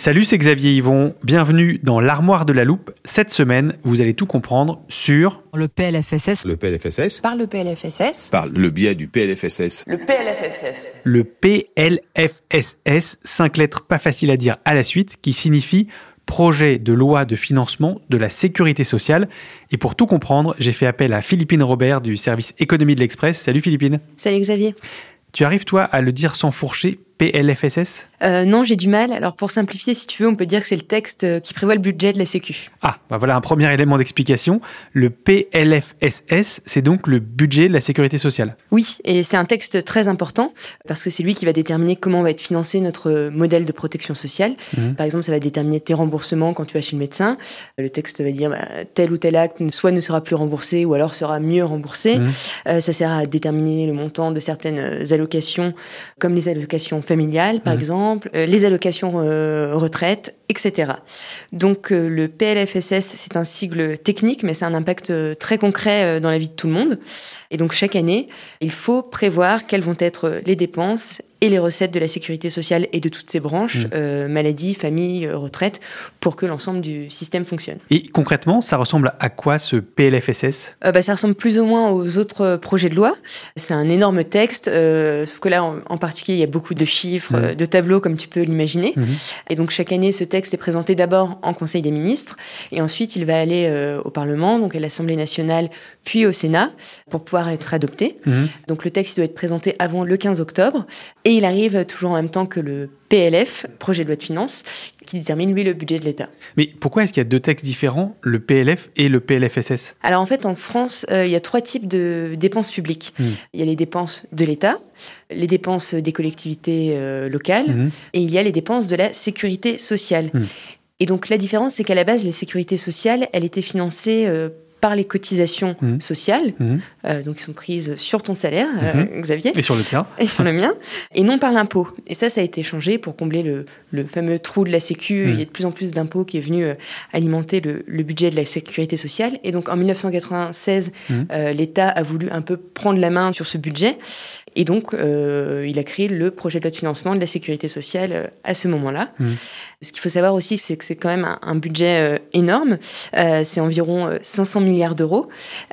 Salut, c'est Xavier Yvon. Bienvenue dans l'armoire de la loupe. Cette semaine, vous allez tout comprendre sur Le PLFSS. Le PLFSS, par le PLFSS. par le biais du PLFSS, Le PLFSS. le PLFSS, cinq lettres pas faciles à dire à la suite, qui signifie projet de loi de financement de la sécurité sociale. Et pour tout comprendre, j'ai fait appel à Philippine Robert du service économie de l'Express. Salut Philippine. Salut Xavier. Tu arrives toi à le dire sans fourcher PLFSS Euh, non, j'ai du mal. Alors pour simplifier, si tu veux, on peut dire que c'est le texte euh, qui prévoit le budget de la Sécu. Ah, bah voilà un premier élément d'explication. Le PLFSS, c'est donc le budget de la sécurité sociale. Oui, et c'est un texte très important parce que c'est lui qui va déterminer comment va être financé notre modèle de protection sociale. Mhm. Par exemple, ça va déterminer tes remboursements quand tu vas chez le médecin. Le texte va dire bah, tel ou tel acte soit ne sera plus remboursé ou alors sera mieux remboursé. Mhm. Euh, ça sert à déterminer le montant de certaines euh, allocations, comme les allocations familiales, par Mhm. exemple, euh, les allocations euh, retraite, etc. Donc euh, le PLFSS, c'est un sigle technique, mais c'est un impact très concret dans la vie de tout le monde. Et donc chaque année, il faut prévoir quelles vont être les dépenses et les recettes de la sécurité sociale et de toutes ses branches, Mhm. euh, maladie, famille, euh, retraite, pour que l'ensemble du système fonctionne. Et concrètement, ça ressemble à quoi ce PLFSS Euh, bah, ça ressemble plus ou moins aux autres euh, projets de loi. C'est un énorme texte, euh, sauf que là, en, en particulier, il y a beaucoup de chiffres, euh, de tableaux, comme tu peux l'imaginer. Mhm. Et donc, chaque année, ce texte est présenté d'abord en Conseil des ministres, et ensuite, il va aller au Parlement, donc à l'Assemblée nationale, puis au Sénat, pour pouvoir être adopté. Mhm. Donc, le texte doit être présenté avant le 15 octobre, et il arrive toujours en même temps que le PLF, projet de loi de finances, qui détermine, lui, le budget de l'État. Mais pourquoi est-ce qu'il y a deux textes différents, le PLF et le PLFSS Alors en fait, en France, euh, il y a trois types de dépenses publiques. Mm. Il y a les dépenses de l'État, les dépenses des collectivités euh, locales, Mhm. et il y a les dépenses de la sécurité sociale. Mm. Et donc la différence, c'est qu'à la base, les sécurités sociales, elles étaient financées euh, par les cotisations Mm. sociales, Mhm. euh, donc qui sont prises sur ton salaire, euh, Xavier Et sur le tien et sur le mien, et non par l'impôt. Et ça, ça a été changé pour combler le, le fameux trou de la Sécu. Il y a de plus en plus d'impôts qui est venu euh, alimenter le, le budget de la sécurité sociale. Et donc en 1996, Mm. euh, l'État a voulu un peu prendre la main sur ce budget. Et donc, euh, il a créé le projet de loi de financement de la sécurité sociale euh, à ce moment-là. Mm. Ce qu'il faut savoir aussi, c'est que c'est quand même un, un budget euh, énorme. Euh, c'est environ euh, 500 milliards d'euros.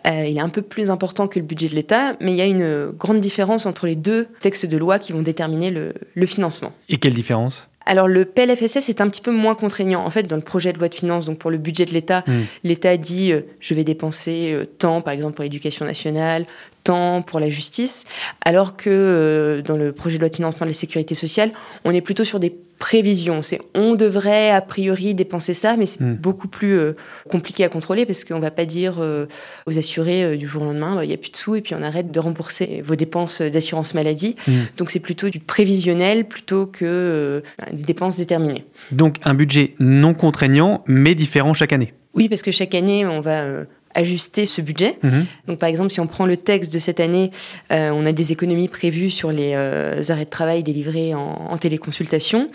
Euh, il est un peu plus important que le budget de l'État, mais il y a une grande différence entre les deux textes de loi qui vont déterminer le, le financement. Et quelle différence? Alors le PLFSS est un petit peu moins contraignant. En fait, dans le projet de loi de finances, donc pour le budget de l'État, Mm. l'État dit euh, je vais dépenser euh, tant, par exemple pour l'éducation nationale, tant pour la justice, alors que euh, dans le projet de loi de financement de la sécurité sociale, on est plutôt sur des prévisions. C'est on devrait a priori dépenser ça, mais c'est Mm. beaucoup plus euh, compliqué à contrôler parce qu'on va pas dire euh, aux assurés euh, du jour au lendemain, bah, il y a plus de sous et puis on arrête de rembourser vos dépenses d'assurance maladie. Mm. Donc c'est plutôt du prévisionnel plutôt que des dépenses déterminées. Donc un budget non contraignant, mais différent chaque année. Oui, parce que chaque année, on va ajuster ce budget. Mhm. Donc par exemple, si on prend le texte de cette année, euh, on a des économies prévues sur les euh, arrêts de travail délivrés en, en téléconsultation,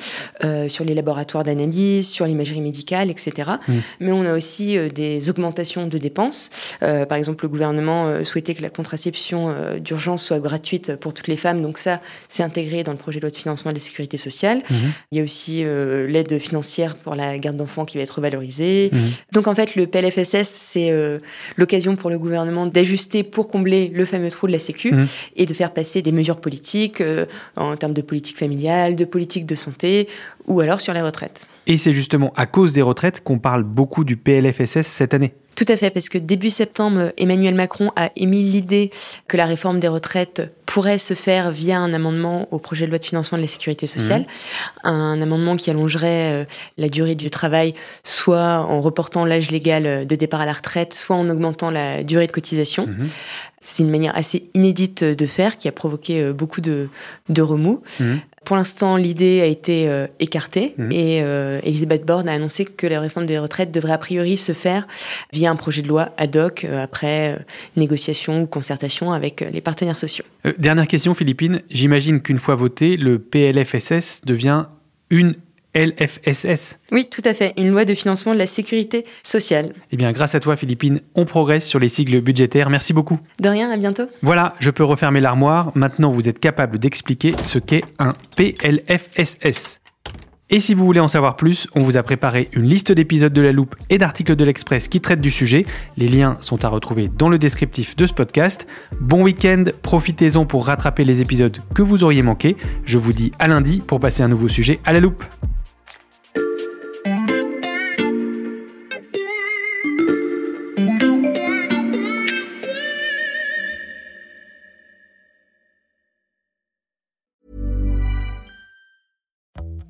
euh, sur les laboratoires d'analyse, sur l'imagerie médicale, etc. Mhm. Mais on a aussi euh, des augmentations de dépenses. Euh, par exemple, le gouvernement euh, souhaitait que la contraception euh, d'urgence soit gratuite pour toutes les femmes. Donc ça, c'est intégré dans le projet de loi de financement de la sécurité sociale. Mhm. Il y a aussi euh, l'aide financière pour la garde d'enfants qui va être valorisée. Mhm. Donc en fait, le PLFSS, c'est euh, l'occasion pour le gouvernement d'ajuster pour combler le fameux trou de la Sécu Mhm. et de faire passer des mesures politiques euh, en termes de politique familiale, de politique de santé ou alors sur les retraites. Et c'est justement à cause des retraites qu'on parle beaucoup du PLFSS cette année. Tout à fait, parce que début septembre, Emmanuel Macron a émis l'idée que la réforme des retraites pourrait se faire via un amendement au projet de loi de financement de la sécurité sociale, un amendement qui allongerait euh, la durée du travail, soit en reportant l'âge légal euh, de départ à la retraite, soit en augmentant la durée de cotisation. Mhm. C'est une manière assez inédite de faire qui a provoqué euh, beaucoup de, de remous. Mhm. Pour l'instant, l'idée a été euh, écartée Mhm. et euh, Elisabeth Borne a annoncé que la réforme des retraites devrait a priori se faire via un projet de loi ad hoc euh, après négociation ou concertation avec les partenaires sociaux. Dernière question, Philippine. J'imagine qu'une fois voté, le PLFSS devient une LFSS. Oui, tout à fait. Une loi de financement de la sécurité sociale. Eh bien, grâce à toi, Philippine, on progresse sur les sigles budgétaires. Merci beaucoup. De rien, à bientôt. Voilà, je peux refermer l'armoire. Maintenant, vous êtes capable d'expliquer ce qu'est un PLFSS. Et si vous voulez en savoir plus, on vous a préparé une liste d'épisodes de la loupe et d'articles de l'Express qui traitent du sujet. Les liens sont à retrouver dans le descriptif de ce podcast. Bon week-end, profitez-en pour rattraper les épisodes que vous auriez manqués. Je vous dis à lundi pour passer un nouveau sujet à la loupe.